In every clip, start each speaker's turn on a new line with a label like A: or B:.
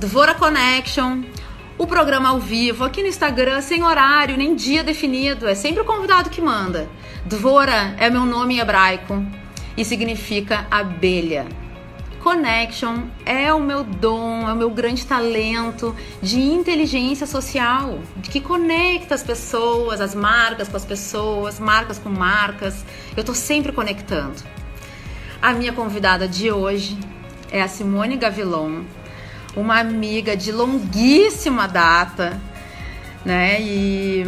A: Dvora Connection, o programa ao vivo, aqui no Instagram, sem horário, nem dia definido, é sempre o convidado que manda. Dvora é meu nome em hebraico e significa abelha. Connection é o meu dom, é o meu grande talento de inteligência social, que conecta as pessoas, as marcas com as pessoas, marcas com marcas. Eu tô sempre conectando. A minha convidada de hoje é a Simone Gavilon, uma amiga de longuíssima data, né? E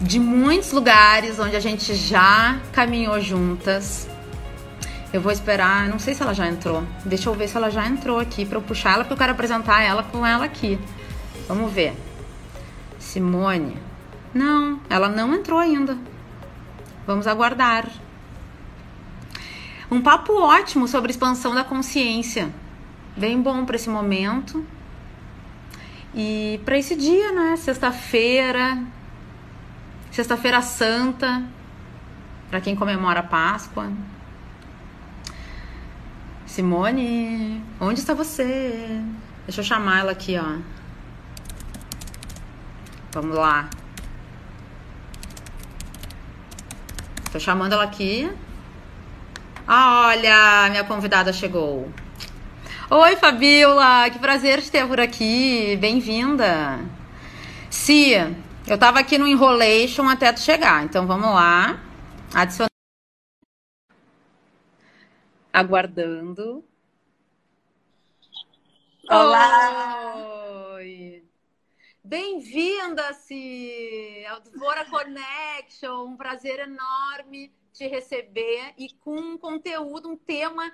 A: de muitos lugares onde a gente já caminhou juntas. Eu vou esperar, não sei se ela já entrou. Deixa eu ver se ela já entrou aqui para eu puxar ela, porque eu quero apresentar ela com ela aqui. Vamos ver. Simone. Não, ela não entrou ainda. Vamos aguardar. Um papo ótimo sobre expansão da consciência. Bem bom para esse momento. E para esse dia, né? Sexta-feira. Sexta-feira Santa. Para quem comemora a Páscoa. Simone, onde está você? Deixa eu chamar ela aqui, ó. Vamos lá. Tô chamando ela aqui. Ah, olha, minha convidada chegou. Oi, Fabiola, que prazer te ter por aqui. Bem-vinda. Cia, eu tava aqui no Enrolation até tu chegar, então vamos lá. Adicionar aguardando.
B: Olá!
A: Oi! Bem-vinda-se ao Dvora Connection, um prazer enorme te receber e com um conteúdo, um tema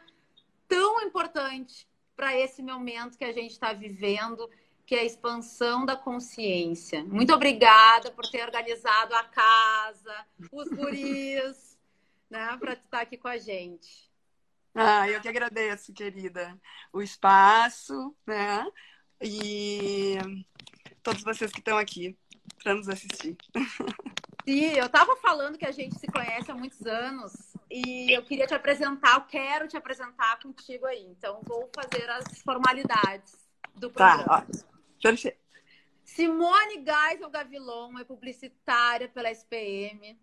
A: tão importante para esse momento que a gente está vivendo, que é a expansão da consciência. Muito obrigada por ter organizado a casa, os guris, né, para estar aqui com a gente.
B: Ah, eu que agradeço, querida, o espaço, né? E todos vocês que estão aqui para nos assistir.
A: Sim, eu estava falando que a gente se conhece há muitos anos e eu queria te apresentar, eu quero te apresentar contigo aí. Então, vou fazer as formalidades do
B: Tá,
A: programa.
B: ó. Perfeito.
A: Simone Geisel Gavilon é publicitária pela SPM.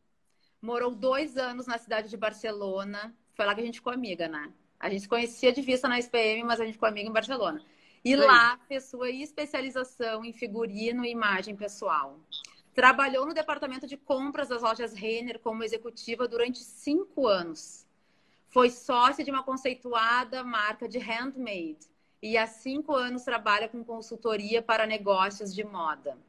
A: Morou dois anos na cidade de Barcelona. Foi lá que a gente ficou amiga, né? A gente se conhecia de vista na SPM, mas a gente ficou amiga em Barcelona. E lá fez sua especialização em figurino e imagem pessoal. Trabalhou no departamento de compras das lojas Renner como executiva durante cinco anos. Foi sócia de uma conceituada marca de handmade e há cinco anos trabalha com consultoria para negócios de moda.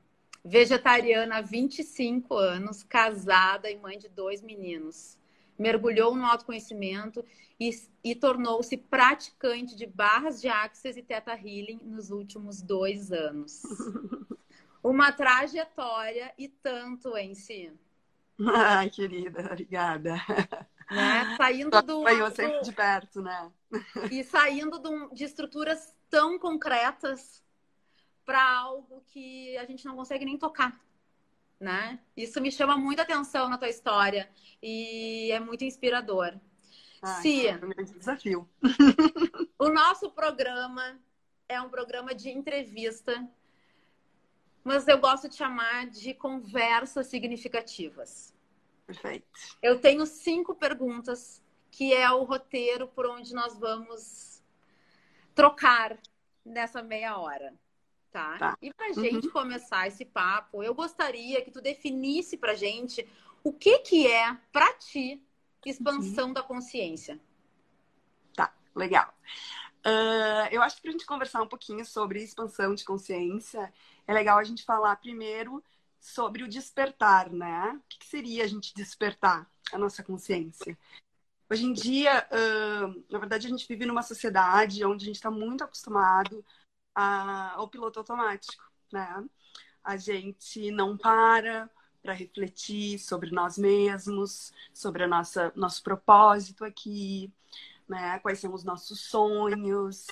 A: Vegetariana há 25 anos, casada e mãe de dois meninos. Mergulhou no autoconhecimento e, e tornou-se praticante de barras de axis e teta healing nos últimos dois anos. Uma trajetória e tanto em si.
B: Ai, querida, obrigada.
A: Né? Saindo do,
B: Acompanhou sempre de perto, né?
A: e saindo de, estruturas tão concretas para algo que a gente não consegue nem tocar, né? Isso me chama muita atenção na tua história e é muito inspirador.
B: Ai,
A: Cia.
B: foi um desafio.
A: O nosso programa é um programa de entrevista, mas eu gosto de chamar de conversas significativas.
B: Perfeito.
A: Eu tenho cinco perguntas, que é o roteiro por onde nós vamos trocar nessa meia hora. Tá?
B: Tá.
A: E pra
B: Uhum.
A: gente começar esse papo, eu gostaria que tu definisse pra gente o que que é, pra ti, expansão da consciência.
B: Tá, legal. Ah, eu acho que para a gente conversar um pouquinho sobre expansão de consciência, é legal a gente falar primeiro sobre o despertar, né? O que, que seria a gente despertar a nossa consciência? Hoje em dia, ah, na verdade, a gente vive numa sociedade onde a gente está muito acostumado a- ao piloto automático, né? A gente não para para refletir sobre nós mesmos, sobre a nossa nosso propósito aqui, né? Quais são os nossos sonhos,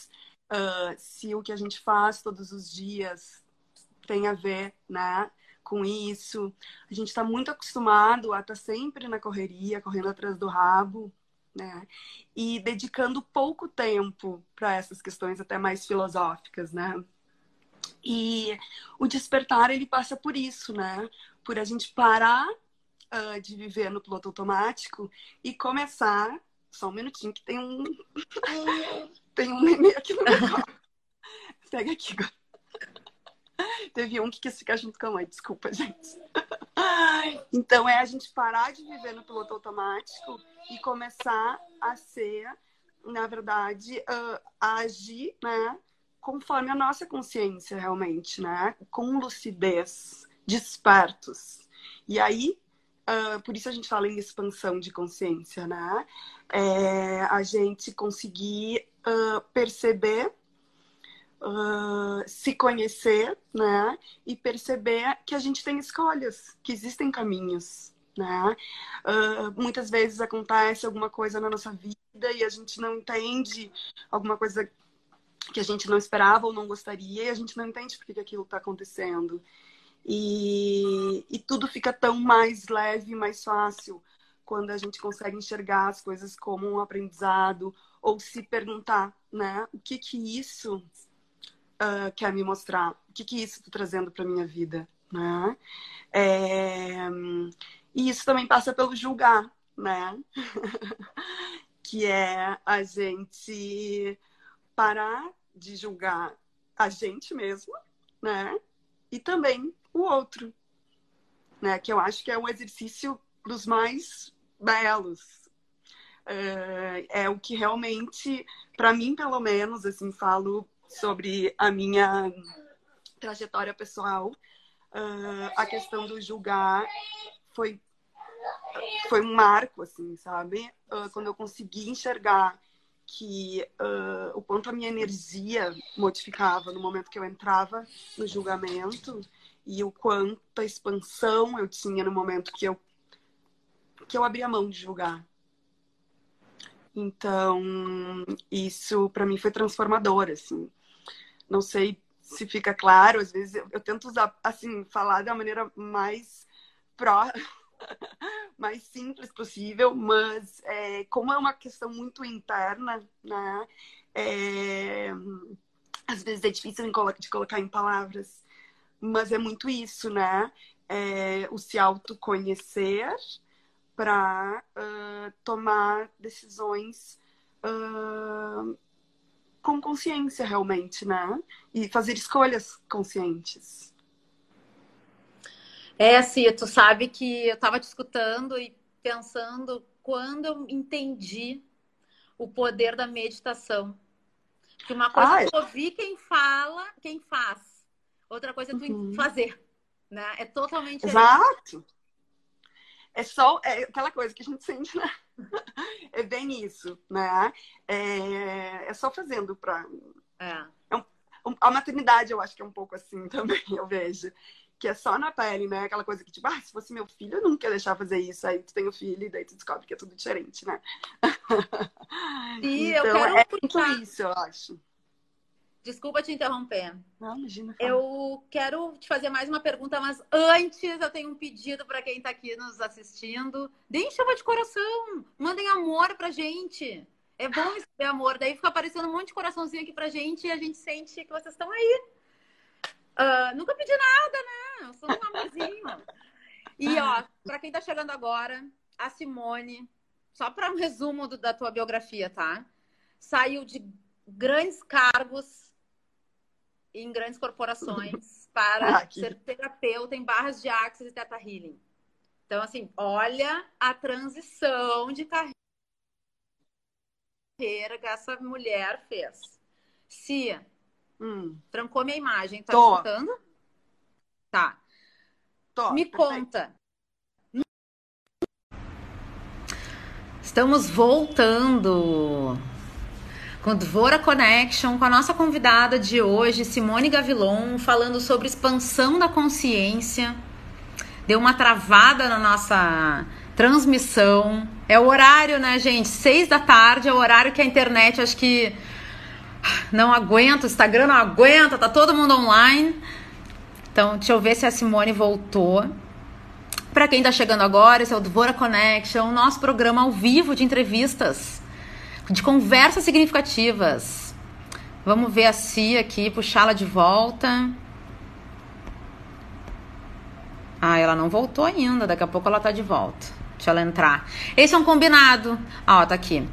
B: ah, se o que a gente faz todos os dias tem a ver, né? Com isso, a gente está muito acostumado a estar sempre na correria, correndo atrás do rabo, né? E dedicando pouco tempo para essas questões até mais filosóficas, né? E o despertar, ele passa por isso, né? Por a gente parar uh, de viver no piloto automático e começar. Só um minutinho que tem um. tem um neném aqui no meu. Pega aqui agora. Teve um que quis ficar junto com a mãe, desculpa, gente. Então é a gente parar de viver no piloto automático e começar a ser, na verdade, a agir, né? Conforme a nossa consciência, realmente, né? Com lucidez, despertos. E aí, uh, por isso a gente fala em expansão de consciência, né? É a gente conseguir uh, perceber uh, se conhecer, né? E perceber que a gente tem escolhas, que existem caminhos, né? Uh, muitas vezes acontece alguma coisa na nossa vida e a gente não entende alguma coisa que a gente não esperava ou não gostaria e a gente não entende por que aquilo está acontecendo. E, e tudo fica tão mais leve, mais fácil quando a gente consegue enxergar as coisas como um aprendizado ou se perguntar, né, o que que isso uh, quer me mostrar? O que, que isso está trazendo para minha vida? Né? É... E isso também passa pelo julgar, né? que é a gente parar de julgar a gente mesmo, né? E também o outro, né? Que eu acho que é um exercício dos mais belos. É, é o que realmente, para mim, pelo menos, assim, falo sobre a minha trajetória pessoal, uh, a questão do julgar foi foi um marco, assim, sabe? Uh, quando eu consegui enxergar que uh, o quanto a minha energia modificava no momento que eu entrava no julgamento e o quanto a expansão eu tinha no momento que eu que eu abria mão de julgar, então, isso para mim foi transformador, assim. Não sei se fica claro, às vezes eu, eu tento usar, assim, falar da maneira mais pró, mais simples possível, mas é, como é uma questão muito interna, né? É, às vezes é difícil de colocar em palavras, mas é muito isso, né? É, o se autoconhecer para uh, tomar decisões uh, com consciência realmente, né? E fazer escolhas conscientes.
A: É, assim, tu sabe que eu estava te escutando e pensando quando eu entendi o poder da meditação. Que uma coisa Ai. é tu ouvir quem fala, quem faz. Outra coisa é tu uhum. fazer. Né? É totalmente.
B: Exato. É só é aquela coisa que a gente sente, né? É bem isso, né? É, é só fazendo para. É. é um, a maternidade, eu acho que é um pouco assim também, eu vejo. Que é só na pele, né? Aquela coisa que, tipo, ah, se fosse meu filho, eu nunca ia deixar fazer isso. Aí tu tem o filho e daí tu descobre que é tudo diferente, né?
A: Sim, então, eu quero
B: é muito isso, eu acho.
A: Desculpa te interromper.
B: Não, imagina.
A: Fala. Eu quero te fazer mais uma pergunta, mas antes eu tenho um pedido para quem está aqui nos assistindo. Deem chama de coração. Mandem amor pra gente. É bom receber amor. Daí fica aparecendo um monte de coraçãozinho aqui pra gente e a gente sente que vocês estão aí. Uh, nunca pedi nada, né? Eu sou um amorzinho. E, ó, pra quem tá chegando agora, a Simone, só para um resumo do, da tua biografia, tá? Saiu de grandes cargos em grandes corporações para ah, ser terapeuta em barras de Axis e Teta Healing. Então, assim, olha a transição de carreira que essa mulher fez. Cia, hum. trancou minha imagem. Tá Tô. escutando? Tá. Tô, Me perfeito. conta. Estamos voltando com Dvora Connection, com a nossa convidada de hoje, Simone Gavilon, falando sobre expansão da consciência. Deu uma travada na nossa transmissão. É o horário, né, gente? Seis da tarde é o horário que a internet acho que não aguenta, o Instagram não aguenta, tá todo mundo online. Então, deixa eu ver se a Simone voltou. Para quem tá chegando agora, esse é o Dvora Connection, nosso programa ao vivo de entrevistas de conversas significativas. Vamos ver a Cia aqui, puxá-la de volta. Ah, ela não voltou ainda. Daqui a pouco ela tá de volta. Deixa ela entrar. Esse é um combinado. Ah, ó, tá aqui.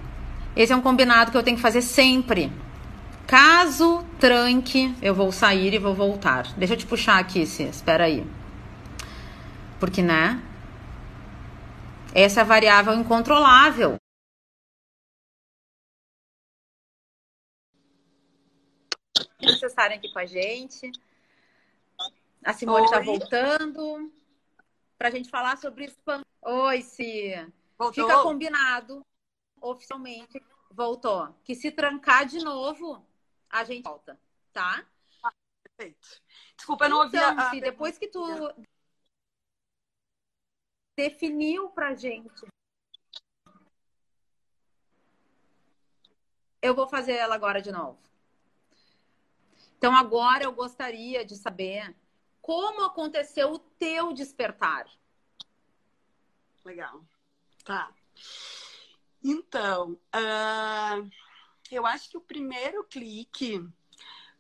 A: Esse é um combinado que eu tenho que fazer sempre. Caso tranque, eu vou sair e vou voltar. Deixa eu te puxar aqui, Cis. Espera aí. Porque, né? Essa é a variável incontrolável. Vocês estarem aqui com a gente. A Simone está voltando para a gente falar sobre expansão. Oi, Si. Voltou? Fica combinado oficialmente. Voltou. Que se trancar de novo, a gente volta, tá?
B: Ah, perfeito. Desculpa, eu não ouvi então,
A: a... Si, depois que tu definiu pra gente. Eu vou fazer ela agora de novo. Então, agora eu gostaria de saber como aconteceu o teu despertar.
B: Legal. Tá. Então, uh, eu acho que o primeiro clique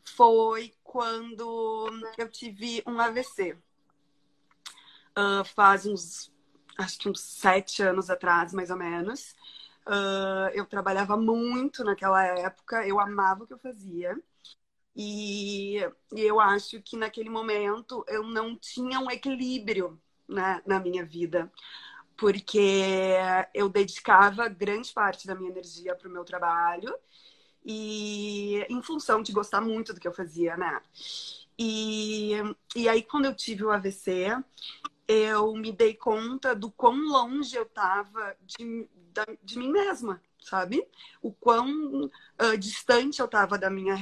B: foi quando eu tive um AVC. Uh, ah, faz uns, acho que uns sete anos atrás, mais ou menos. Uh, eu trabalhava muito naquela época, eu amava o que eu fazia. E, e eu acho que naquele momento eu não tinha um equilíbrio né, na minha vida, porque eu dedicava grande parte da minha energia para o meu trabalho e em função de gostar muito do que eu fazia, né? E, e aí, quando eu tive o AVC, eu me dei conta do quão longe eu estava de, de mim mesma, sabe? O quão uh, distante eu estava da minha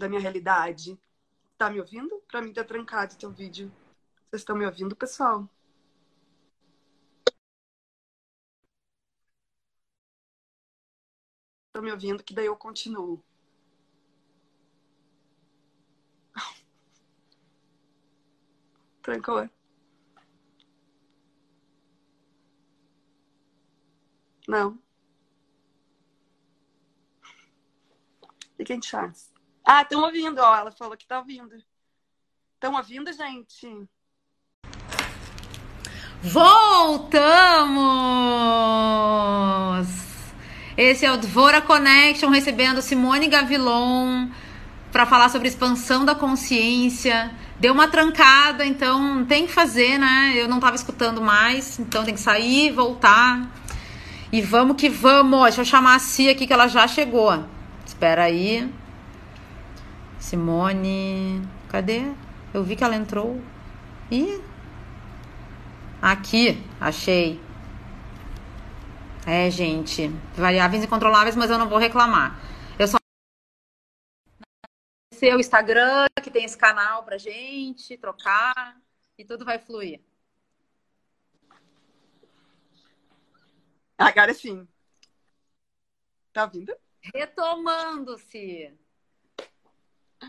B: da minha realidade. Tá me ouvindo? Para mim tá trancado teu vídeo. Vocês estão me ouvindo, pessoal? Estão me ouvindo que daí eu continuo. Trancou. Não. Fiquem em chance. Ah, estão ouvindo, ó. Ela falou que tá ouvindo. Estão ouvindo, gente?
A: Voltamos! Esse é o Dvora Connection recebendo Simone Gavilon para falar sobre expansão da consciência. Deu uma trancada, então tem que fazer, né? Eu não estava escutando mais, então tem que sair, voltar. E vamos que vamos. Deixa eu chamar a Cia aqui que ela já chegou. Espera aí. Simone. Cadê? Eu vi que ela entrou. Ih. Aqui, achei. É, gente. Variáveis incontroláveis, mas eu não vou reclamar. Eu só. Seu Instagram, que tem esse canal pra gente trocar. E tudo vai fluir.
B: Agora sim. Tá ouvindo?
A: Retomando-se.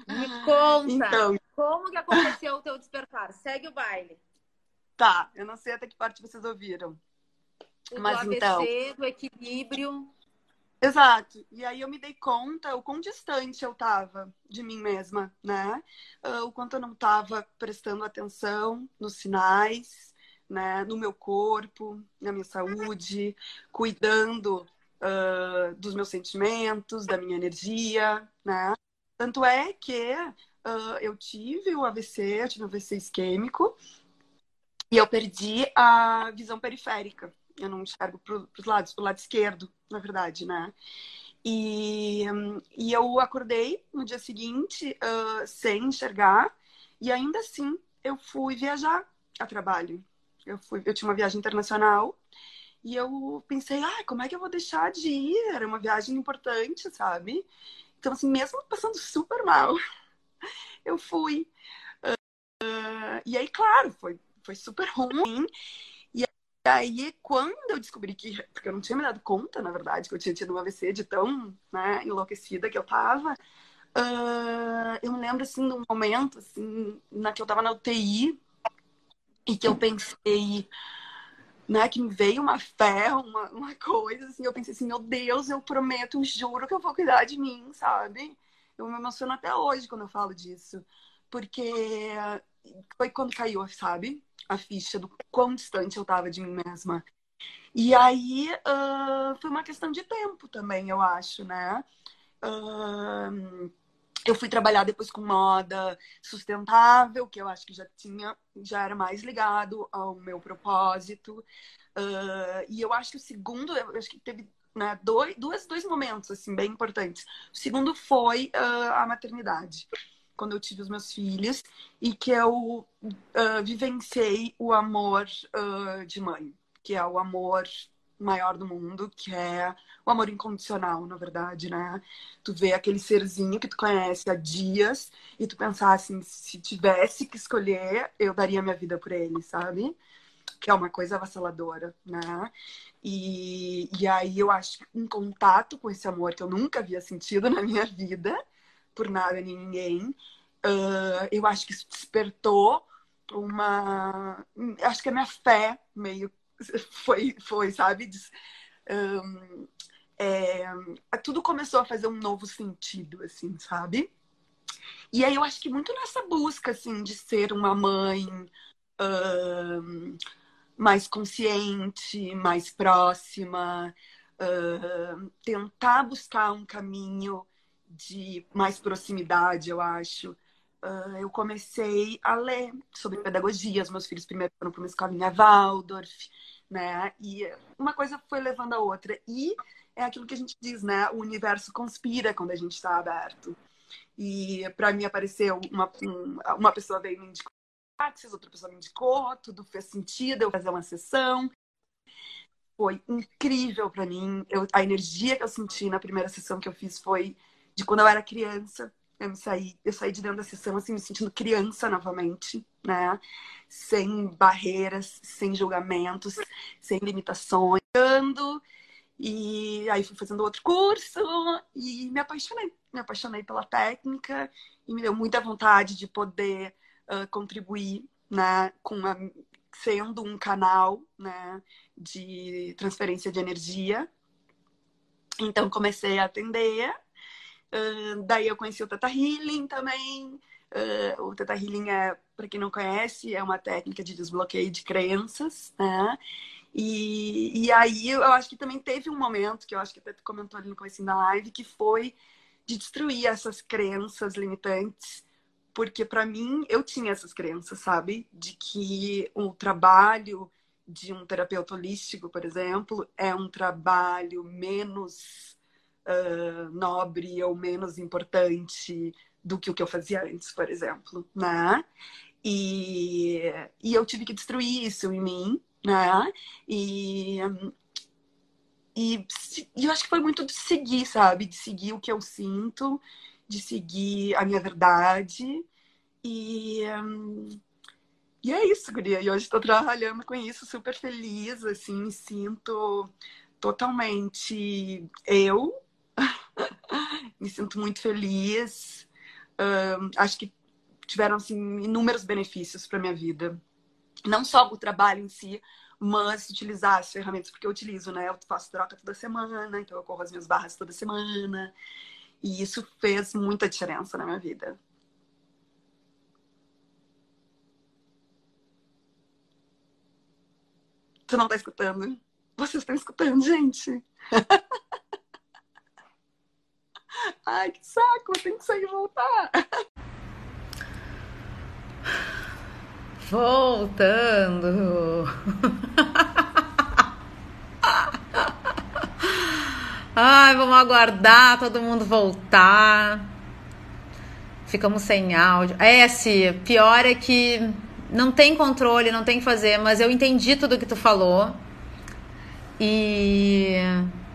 A: Me conta. Então, como que aconteceu o teu despertar? Segue o baile.
B: Tá, eu não sei até que parte vocês ouviram.
A: O Mas do ABC, então, do equilíbrio.
B: Exato. E aí eu me dei conta o quão distante eu tava de mim mesma, né? Uh, o quanto eu não tava prestando atenção nos sinais, né? No meu corpo, na minha saúde, cuidando uh, dos meus sentimentos, da minha energia, né? Tanto é que uh, eu tive o AVC, eu tive um AVC isquêmico, e eu perdi a visão periférica. Eu não enxergo para os lados, para o lado esquerdo, na verdade, né? E, e eu acordei no dia seguinte uh, sem enxergar, e ainda assim eu fui viajar a trabalho. Eu, fui, eu tinha uma viagem internacional e eu pensei, ah, como é que eu vou deixar de ir? Era uma viagem importante, sabe? Então, assim, mesmo passando super mal, eu fui. Uh, e aí, claro, foi, foi super ruim. E aí, quando eu descobri que. Porque eu não tinha me dado conta, na verdade, que eu tinha tido um AVC de tão né, enlouquecida que eu tava. Uh, eu me lembro, assim, de um momento, assim, na que eu tava na UTI e que eu pensei né, que me veio uma fé, uma, uma coisa, assim, eu pensei assim, meu Deus, eu prometo, juro que eu vou cuidar de mim, sabe? Eu me emociono até hoje quando eu falo disso, porque foi quando caiu, sabe? a ficha do quão distante eu estava de mim mesma. E aí uh, foi uma questão de tempo também, eu acho, né? Uh, eu fui trabalhar depois com moda sustentável, que eu acho que já tinha, já era mais ligado ao meu propósito. Uh, e eu acho que o segundo, eu acho que teve né, dois, dois, dois momentos assim bem importantes. O segundo foi uh, a maternidade, quando eu tive os meus filhos e que eu uh, vivenciei o amor de mãe, que é o amor maior do mundo, que é o amor incondicional, na verdade, né? Tu vê aquele serzinho que tu conhece há dias e tu pensar assim, se tivesse que escolher, eu daria minha vida por ele, sabe? Que é uma coisa avassaladora, né? E, e aí eu acho que um contato com esse amor que eu nunca havia sentido na minha vida, por nada nem ninguém, uh, eu acho que isso despertou uma. Acho que a minha fé meio foi, foi sabe? Um, é, tudo começou a fazer um novo sentido, assim, sabe? E aí eu acho que muito nessa busca, assim, de ser uma mãe mais consciente, mais próxima, tentar buscar um caminho de mais proximidade, eu acho. Uh, eu comecei a ler sobre pedagogia. Os meus filhos primeiro foram para uma escolinha Waldorf, né? E uma coisa foi levando a outra. E é aquilo que a gente diz, né? O universo conspira quando a gente está aberto. E para mim apareceu uma, uma pessoa veio me indicou outra pessoa me indicou, tudo fez sentido, eu fazer uma sessão. Foi incrível para mim. Eu, a energia que eu senti na primeira sessão que eu fiz foi de quando eu era criança. Eu saí, eu saí de dentro da sessão assim me sentindo criança novamente, né? Sem barreiras, sem julgamentos, sem limitações. E aí fui fazendo outro curso e me apaixonei. Me apaixonei pela técnica e me deu muita vontade de poder uh, contribuir né, com sendo um canal né, de transferência de energia. Então comecei a atender Uh, daí eu conheci o Teta Healing também. Uh, o Teta Healing é, para quem não conhece, é uma técnica de desbloqueio de crenças, né? E, e aí eu acho que também teve um momento que eu acho que até tu comentou ali no começo da live, que foi de destruir essas crenças limitantes, porque para mim eu tinha essas crenças, sabe? De que o trabalho de um terapeuta holístico, por exemplo, é um trabalho menos uh, nobre ou menos importante do que o que eu fazia antes, por exemplo, né? E, e eu tive que destruir isso em mim, né? E, e, e eu acho que foi muito de seguir, sabe? De seguir o que eu sinto, de seguir a minha verdade. E, e é isso, Guria. E hoje estou trabalhando com isso, super feliz, assim, me sinto totalmente eu, me sinto muito feliz. Uh, acho que tiveram assim, inúmeros benefícios para minha vida. Não só o trabalho em si, mas utilizar as ferramentas, porque eu utilizo, né? Eu faço troca toda semana, então eu corro as minhas barras toda semana. E isso fez muita diferença na minha vida. Você não está escutando? Vocês estão escutando, gente? Ai, que saco, tenho que sair e voltar.
A: Voltando. Ai, vamos aguardar todo mundo voltar. Ficamos sem áudio. É, se pior é que não tem controle, não tem que fazer, mas eu entendi tudo que tu falou. E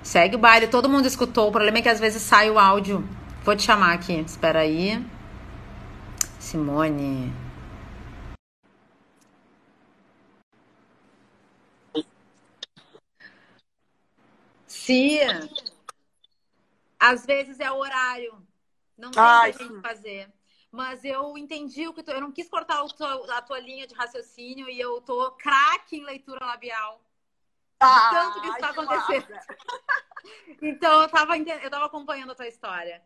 A: Segue o baile, todo mundo escutou. O problema é que às vezes sai o áudio. Vou te chamar aqui. Espera aí. Simone. Se às vezes é o horário. Não tem Ai, que gente fazer. Mas eu entendi o que tu... eu não quis cortar a tua linha de raciocínio e eu tô craque em leitura labial. Ah, tanto que está acontecendo. então, eu tava, eu tava acompanhando a tua história.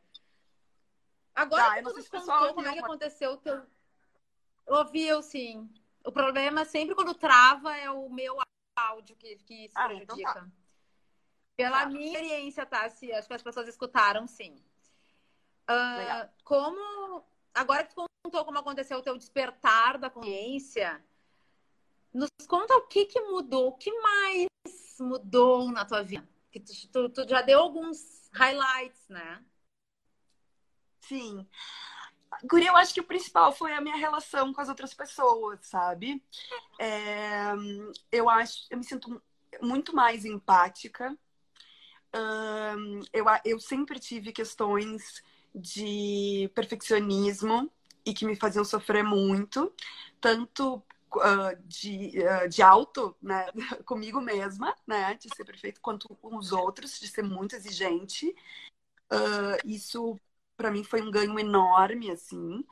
A: Agora tá, que tu nos contou como é que aconteceu o teu... Ouviu, sim. O problema sempre quando trava é o meu áudio que, que se
B: Ah,
A: prejudica.
B: então tá.
A: Pela
B: Tá.
A: minha experiência, tá? Se, acho que as pessoas escutaram, sim.
B: Legal.
A: como. Agora que tu contou como aconteceu o teu despertar da consciência, nos conta o que que mudou, o que mais mudou na tua vida? Que tu, tu- tu já deu alguns highlights, né?
B: Sim. Guri, eu acho que o principal foi a minha relação com as outras pessoas, sabe? É, eu acho, eu me sinto muito mais empática. Eu, eu sempre tive questões de perfeccionismo e que me faziam sofrer muito, tanto de, de alto, né, comigo mesma, né, de ser perfeito, quanto com os outros, de ser muito exigente. Ah, isso para mim foi um ganho enorme, assim.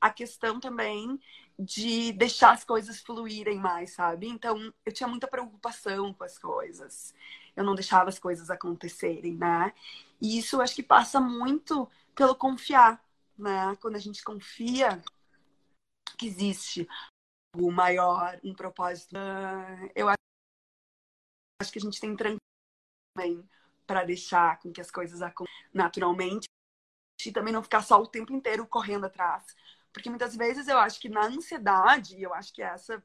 B: A questão também de deixar as coisas fluírem mais, sabe? Então, eu tinha muita preocupação com as coisas. Eu não deixava as coisas acontecerem, né? E isso acho que passa muito pelo confiar, né? Quando a gente confia que existe o maior, um propósito. Ah, eu acho que a gente tem também para deixar com que as coisas aconteçam naturalmente e também não ficar só o tempo inteiro correndo atrás. Porque muitas vezes eu acho que na ansiedade, e eu acho que essa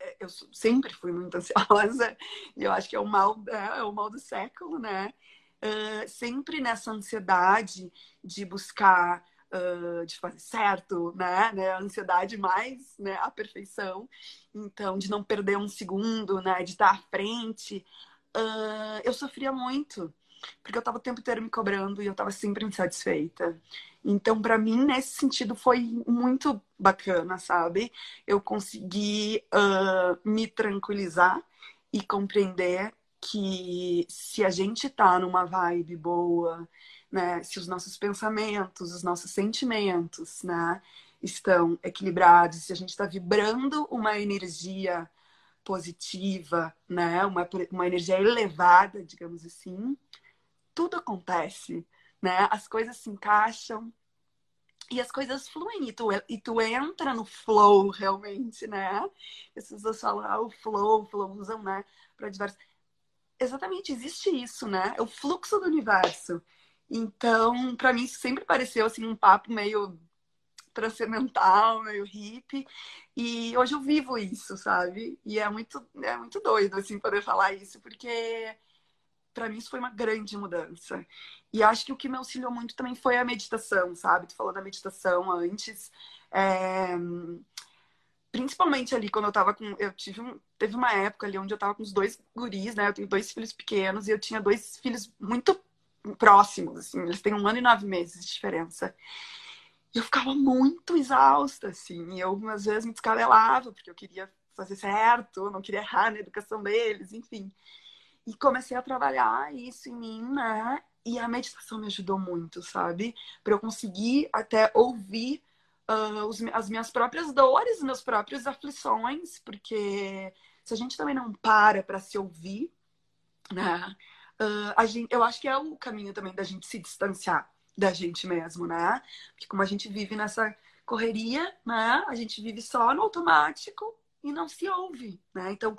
B: é, eu sempre fui muito ansiosa, e eu acho que é o mal, é, é o mal do século, né? Ah, sempre nessa ansiedade de buscar, ah, de fazer certo, né? né? A ansiedade mais, né? A perfeição. Então, de não perder um segundo, né? De estar à frente. Ah, eu sofria muito, porque eu estava o tempo inteiro me cobrando e eu estava sempre insatisfeita. Então, para mim, nesse sentido, foi muito bacana, sabe? Eu consegui ah, me tranquilizar e compreender que se a gente tá numa vibe boa, né? Se os nossos pensamentos, os nossos sentimentos, né? Estão equilibrados, se a gente está vibrando uma energia positiva, né? Uma, uma energia elevada, digamos assim, tudo acontece, né? As coisas se encaixam e as coisas fluem e tu, e tu entra no flow realmente, né? As pessoas falam, ah, o flow, o flow usam, né? Para diversos. Exatamente, existe isso, né? É o fluxo do universo. Então, para mim, isso sempre pareceu assim um papo meio transcendental, meio hippie. E hoje eu vivo isso, sabe? E é muito, é muito doido, assim, poder falar isso, porque para mim isso foi uma grande mudança. E acho que o que me auxiliou muito também foi a meditação, sabe? Tu falou da meditação antes. É... Principalmente ali quando eu tava com. Eu tive um... Teve uma época ali onde eu tava com os dois guris, né? Eu tenho dois filhos pequenos e eu tinha dois filhos muito próximos, assim. Eles têm um ano e nove meses de diferença. Eu ficava muito exausta, assim. E eu, às vezes, me descabelava, porque eu queria fazer certo, não queria errar na educação deles, enfim. E comecei a trabalhar isso em mim, né? E a meditação me ajudou muito, sabe? Para eu conseguir até ouvir uh, os, as minhas próprias dores, meus próprios aflições, porque se a gente também não para para se ouvir, né? Uh, a gente, eu acho que é o caminho também da gente se distanciar da gente mesmo, né? Porque como a gente vive nessa correria, né? A gente vive só no automático e não se ouve, né? Então,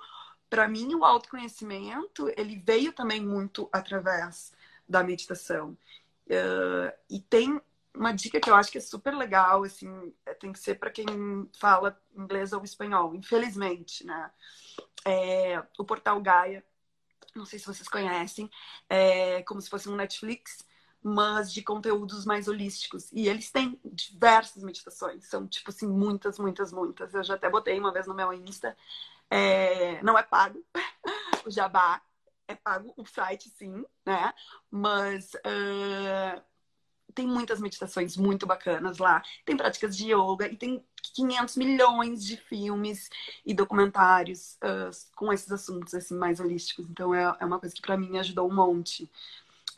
B: para mim, o autoconhecimento ele veio também muito através da meditação. Uh, e tem uma dica que eu acho que é super legal, assim, tem que ser para quem fala inglês ou espanhol, infelizmente, né? É, o portal Gaia, não sei se vocês conhecem, é como se fosse um Netflix, mas de conteúdos mais holísticos. E eles têm diversas meditações, são tipo assim, muitas, muitas, muitas. Eu já até botei uma vez no meu Insta. É, não é pago, o Jabá é pago, o site sim, né? Mas uh, tem muitas meditações muito bacanas lá. Tem práticas de yoga e tem 500 milhões de filmes e documentários uh, com esses assuntos assim mais holísticos. Então é, é uma coisa que para mim ajudou um monte.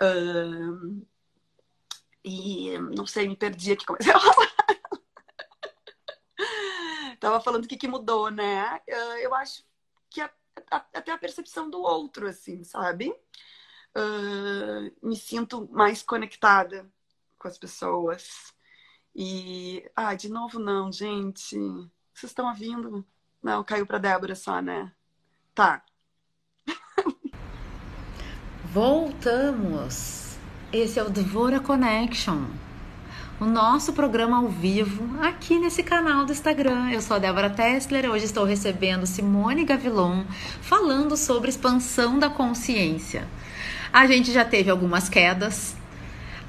B: Uh, e não sei, me perdi aqui comecei a falar. Tava falando o que, que mudou, né? eu acho que a, a, até a percepção do outro, assim, sabe? Uh, me sinto mais conectada com as pessoas. E, ah, de novo, não, gente. Vocês estão ouvindo? Não, caiu para Débora só, né? Tá.
A: Voltamos. Esse é o Devora Connection, o nosso programa ao vivo aqui nesse canal do Instagram. Eu sou a Débora Tessler, hoje estou recebendo Simone Gavilon falando sobre expansão da consciência. A gente já teve algumas quedas,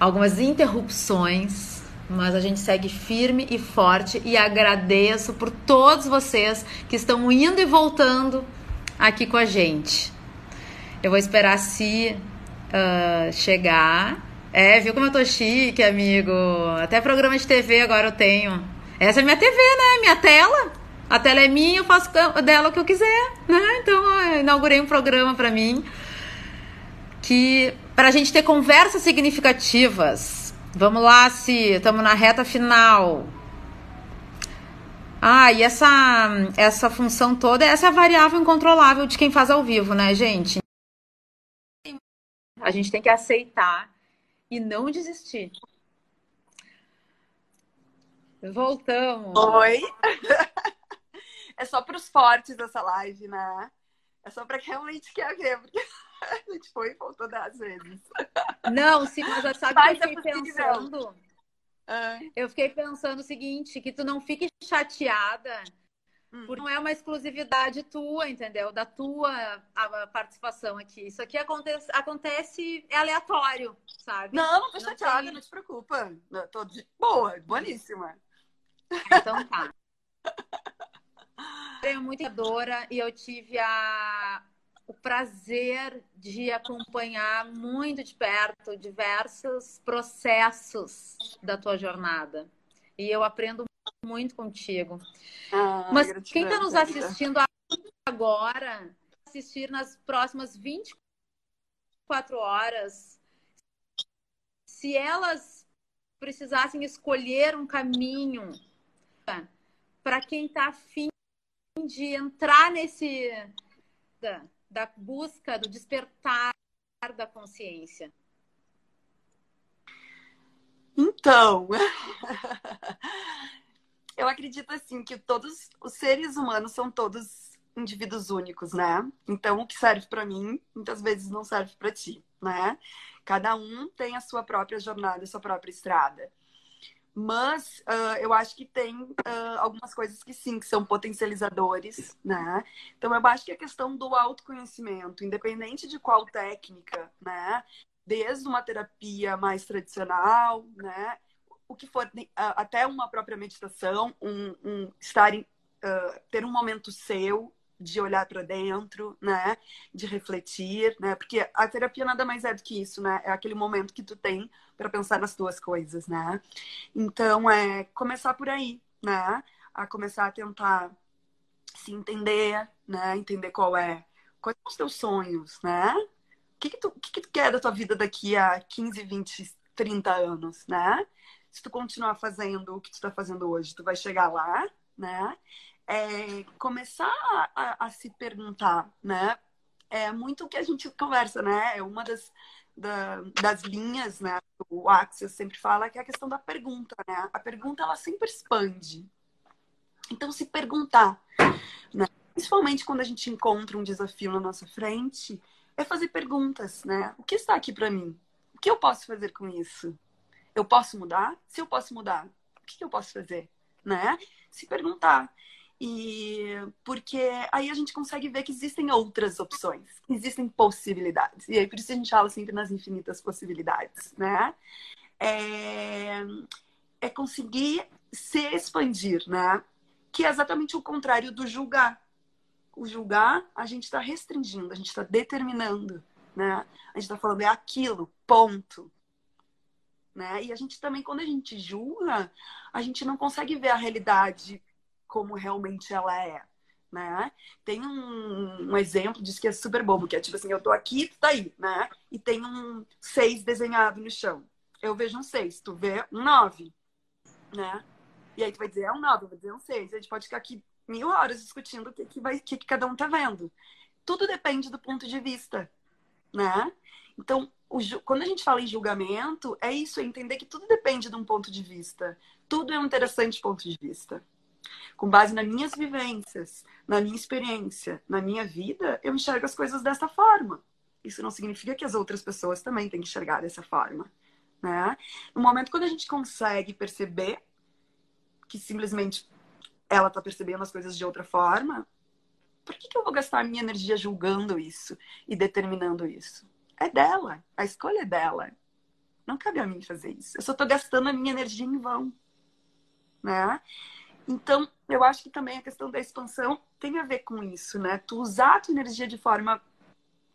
A: algumas interrupções, mas a gente segue firme e forte e agradeço por todos vocês que estão indo e voltando aqui com a gente. Eu vou esperar se uh, chegar. É, viu como eu tô chique, amigo? Até programa de TV agora eu tenho. Essa é minha TV, né? Minha tela. A tela é minha, eu faço dela o que eu quiser, né? Então, eu inaugurei um programa para mim que para a gente ter conversas significativas. Vamos lá, se estamos na reta final. Ah, e essa essa função toda, essa é a variável incontrolável de quem faz ao vivo, né, gente? A gente tem que aceitar e não desistir. Voltamos.
B: Oi. É só para os fortes essa live, né? É só para quem realmente quer ver, porque a gente foi e voltou dez vezes.
A: Não, sim, mas sabe que eu fiquei pensando? Ah. Eu fiquei pensando o seguinte, que tu não fique chateada Hum. Não é uma exclusividade tua, entendeu? Da tua a participação aqui. Isso aqui acontece, acontece é aleatório, sabe?
B: Não, não tô chateada, tem... não te preocupa. Eu tô de boa, boníssima.
A: Então tá. Eu muito adora e eu tive a, o prazer de acompanhar muito de perto diversos processos da tua jornada. E eu aprendo muito contigo. Ah, Mas quem está nos assistindo agora, assistir nas próximas 24 horas, se elas precisassem escolher um caminho para quem está afim de entrar nesse da, busca do despertar da consciência.
B: Então, eu acredito assim que todos os seres humanos são todos indivíduos únicos, né? Então, o que serve para mim, muitas vezes não serve para ti, né? Cada um tem a sua própria jornada, a sua própria estrada. Mas uh, eu acho que tem uh, algumas coisas que sim, que são potencializadores, né? Então eu acho que a questão do autoconhecimento, independente de qual técnica, né? Desde uma terapia mais tradicional, né? o que for, até uma própria meditação, um, um estar em, uh, ter um momento seu de olhar para dentro, né, de refletir, né, porque a terapia nada mais é do que isso, né, é aquele momento que tu tem para pensar nas tuas coisas, né. Então é começar por aí, né, a começar a tentar se entender, né, entender qual é, quais são os teus sonhos, né, o que que tu, o que que tu quer da tua vida daqui a 15, 20, 30 anos, né? se tu continuar fazendo o que tu está fazendo hoje, tu vai chegar lá, né? É, começar a, a, se perguntar, né? É muito o que a gente conversa, né? É uma das, da, das linhas, né? O Axis sempre fala que é a questão da pergunta, né? A pergunta ela sempre expande. Então, se perguntar, né? principalmente quando a gente encontra um desafio na nossa frente, é fazer perguntas, né? O que está aqui para mim? O que eu posso fazer com isso? Eu posso mudar? Se eu posso mudar, o que eu posso fazer? Né? Se perguntar. E porque aí a gente consegue ver que existem outras opções, existem possibilidades. E aí por isso a gente fala sempre nas infinitas possibilidades, né? É, é conseguir se expandir, né? Que é exatamente o contrário do julgar. O julgar, a gente está restringindo, a gente está determinando, né? A gente está falando é aquilo, ponto né? E a gente também, quando a gente julga, a gente não consegue ver a realidade como realmente ela é, né? Tem um, um exemplo disso que é super bobo, que é tipo assim, eu tô aqui, tu tá aí, né? E tem um seis desenhado no chão. Eu vejo um seis, tu vê um nove, né? E aí tu vai dizer, é um nove, eu vou dizer um seis. A gente pode ficar aqui mil horas discutindo o que, que, vai, que, que cada um tá vendo. Tudo depende do ponto de vista, né? Então, quando a gente fala em julgamento, é isso, é entender que tudo depende de um ponto de vista. Tudo é um interessante ponto de vista. Com base nas minhas vivências, na minha experiência, na minha vida, eu enxergo as coisas dessa forma. Isso não significa que as outras pessoas também têm que enxergar dessa forma. Né? No momento quando a gente consegue perceber que simplesmente ela está percebendo as coisas de outra forma, por que, que eu vou gastar minha energia julgando isso e determinando isso? É dela, a escolha é dela. Não cabe a mim fazer isso. Eu só estou gastando a minha energia em vão. Né? Então, eu acho que também a questão da expansão tem a ver com isso, né? Tu usar a tua energia de forma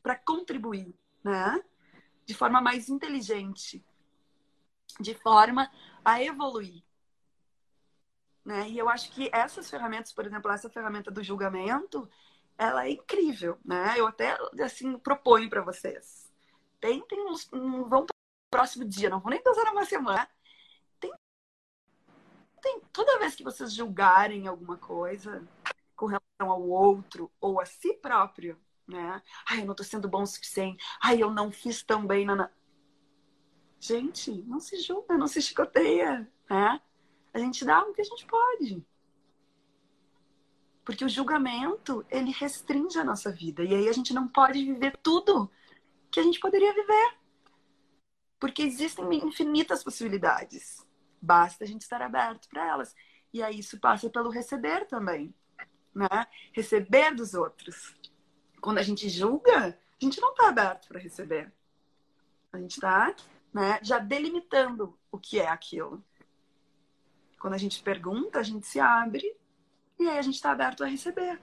B: para contribuir, né? De forma mais inteligente, de forma a evoluir. Né? E eu acho que essas ferramentas, por exemplo, essa ferramenta do julgamento, ela é incrível, né? Eu até assim proponho para vocês. Tentem, vão para o próximo dia, não vão nem passar uma semana. Tem, toda vez que vocês julgarem alguma coisa com relação ao outro ou a si próprio, né? Ai, eu não tô sendo bom o suficiente. Ai, eu não fiz tão bem na. Gente, não se julga, não se chicoteia, né? A gente dá o que a gente pode. Porque o julgamento, ele restringe a nossa vida. E aí a gente não pode viver tudo que a gente poderia viver. Porque existem infinitas possibilidades. Basta a gente estar aberto para elas. E aí isso passa pelo receber também. Né? Receber dos outros. Quando a gente julga, a gente não está aberto para receber. A gente está né, já delimitando o que é aquilo. Quando a gente pergunta, a gente se abre e aí a gente está aberto a receber.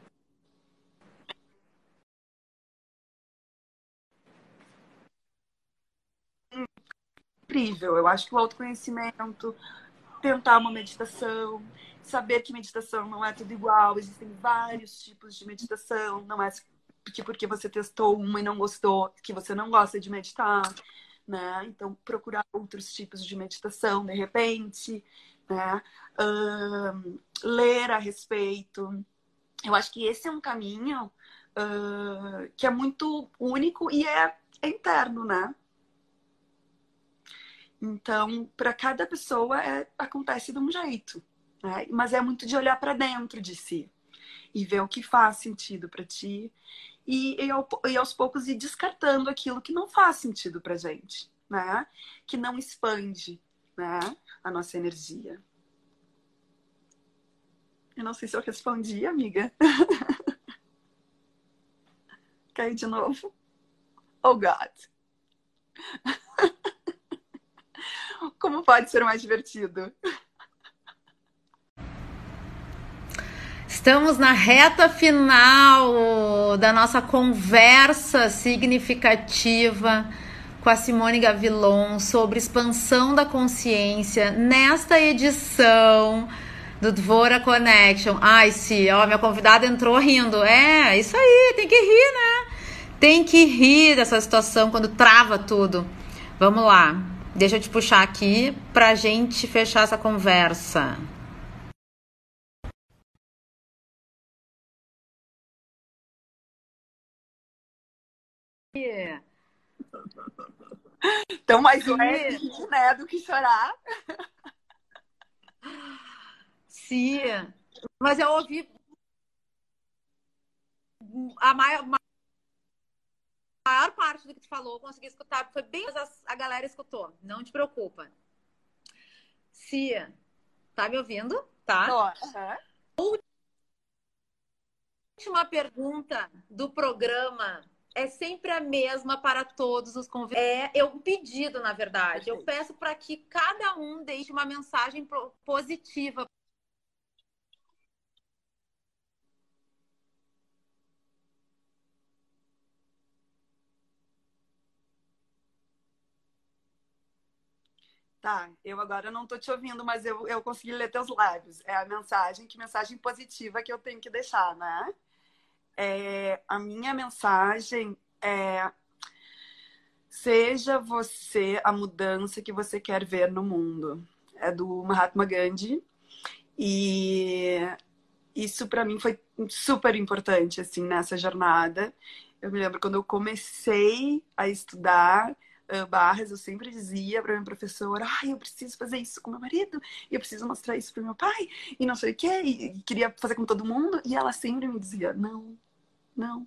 B: Incrível. Eu acho que o autoconhecimento, tentar uma meditação, saber que meditação não é tudo igual, existem vários tipos de meditação, não é que porque você testou uma e não gostou, que você não gosta de meditar, né? Então, procurar outros tipos de meditação, de repente né? Ler a respeito. Eu acho que esse é um caminho uh, que é muito único e é, é interno, né? Então, para cada pessoa é, acontece de um jeito, né? mas é muito de olhar para dentro de si e ver o que faz sentido para ti e, e, ao, aos poucos ir descartando aquilo que não faz sentido para gente, né? Que não expande, né? a nossa energia. Eu não sei se eu respondi, amiga. Caiu de novo. Oh, God. Como pode ser mais divertido?
A: Estamos na reta final da nossa conversa significativa com a Simone Gavilon sobre expansão da consciência nesta edição do Dvora Connection. Ai, sim, ó, minha convidada entrou rindo. É, isso aí, tem que rir, né? Tem que rir dessa situação quando trava tudo. Vamos lá. Deixa eu te puxar aqui pra gente fechar essa conversa.
B: Então, mais leve, né, do que chorar.
A: Sim, mas eu ouvi a maior parte do que tu falou, eu consegui escutar, foi bem a, a galera escutou, não te preocupa. Cia, tá me ouvindo? Tá? Tô. Última pergunta do programa é sempre a mesma para todos os convidados. É, é um pedido, na verdade. Eu peço para que cada um deixe uma mensagem positiva.
B: Tá, eu agora não estou te ouvindo, mas eu, eu consegui ler teus lábios. É a mensagem, que mensagem positiva que eu tenho que deixar, né? é, a minha mensagem é: seja você a mudança que você quer ver no mundo. É do Mahatma Gandhi. E isso para mim foi super importante assim nessa jornada. Eu me lembro quando eu comecei a estudar barras, eu sempre dizia para minha professora, ai, eu preciso fazer isso com meu marido, eu preciso mostrar isso para meu pai, e não sei o quê, e queria fazer com todo mundo, e ela sempre me dizia, não, não.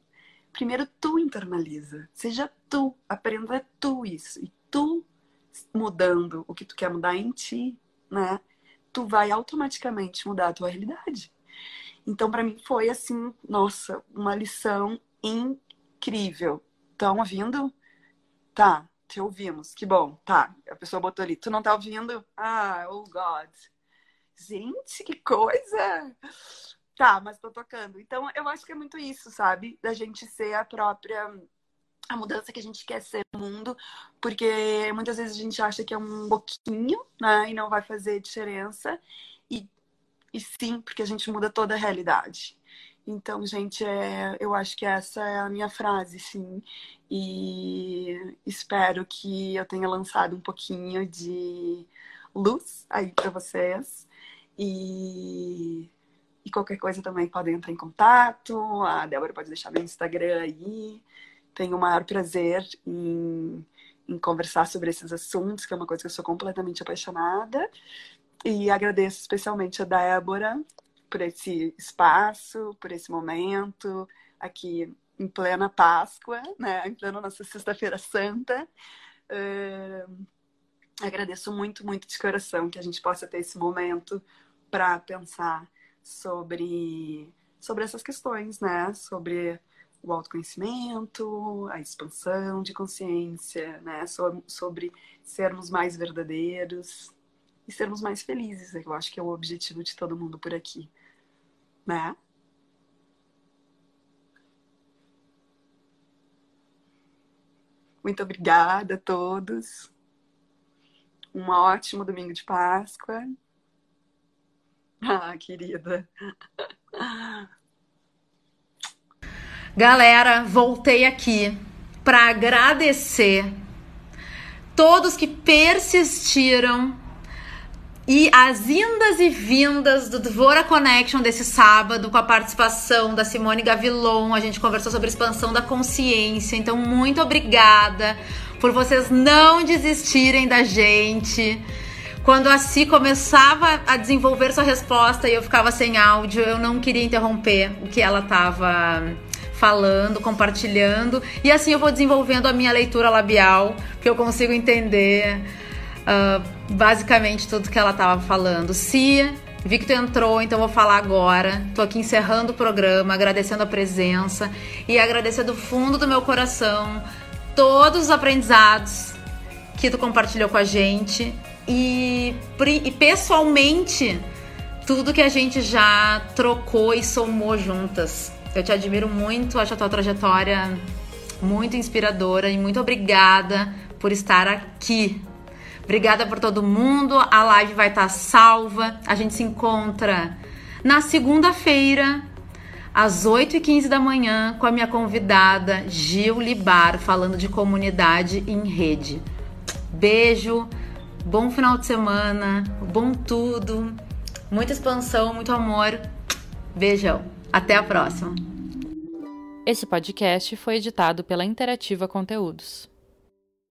B: Primeiro tu internaliza, seja tu, aprenda tu isso, e tu mudando o que tu quer mudar em ti, né? Tu vai automaticamente mudar a tua realidade. Então, para mim foi assim, nossa, uma lição incrível. Estão ouvindo? Tá, te ouvimos. Que bom. Tá, a pessoa botou ali. Tu não tá ouvindo? Ah, oh God. Gente, que coisa! Tá, mas tô tocando. Então, eu acho que é muito isso, sabe? Da gente ser a própria a mudança que a gente quer ser no mundo, porque muitas vezes a gente acha que é um pouquinho, né, e não vai fazer diferença, e, e sim, porque a gente muda toda a realidade. Então, gente, é, eu acho que essa é a minha frase, sim. E espero que eu tenha lançado um pouquinho de luz aí para vocês. E, e qualquer coisa também podem entrar em contato. A Débora pode deixar meu Instagram aí. Tenho o maior prazer em, em conversar sobre esses assuntos, que é uma coisa que eu sou completamente apaixonada. E agradeço especialmente a Débora por esse espaço, por esse momento aqui em plena Páscoa, né? Em plena nossa Sexta-feira Santa. Uh, agradeço muito, muito de coração que a gente possa ter esse momento para pensar sobre, sobre essas questões, né? Sobre o autoconhecimento, a expansão de consciência, né? sobre sermos mais verdadeiros e sermos mais felizes. Eu acho que é o objetivo de todo mundo por aqui né? Muito obrigada a todos. Um ótimo domingo de Páscoa. Ah, querida.
A: Galera, voltei aqui para agradecer todos que persistiram e as indas e vindas do Dvora Connection desse sábado, com a participação da Simone Gavilon, a gente conversou sobre expansão da consciência. Então, muito obrigada por vocês não desistirem da gente. Quando a Si começava a desenvolver sua resposta e eu ficava sem áudio, eu não queria interromper o que ela estava falando, compartilhando. E assim eu vou desenvolvendo a minha leitura labial, que eu consigo entender uh, basicamente tudo que ela estava falando. Se vi que tu entrou, então vou falar agora. Tô aqui encerrando o programa, agradecendo a presença e agradecer do fundo do meu coração todos os aprendizados que tu compartilhou com a gente e, e pessoalmente tudo que a gente já trocou e somou juntas. Eu te admiro muito, acho a tua trajetória muito inspiradora e muito obrigada por estar aqui Obrigada por todo mundo. A live vai estar tá salva. A gente se encontra na segunda-feira, às 8h15 da manhã, com a minha convidada Gil Libar, falando de comunidade em rede. Beijo, bom final de semana, bom tudo, muita expansão, muito amor. Beijão. Até a próxima.
C: Esse podcast foi editado pela Interativa Conteúdos.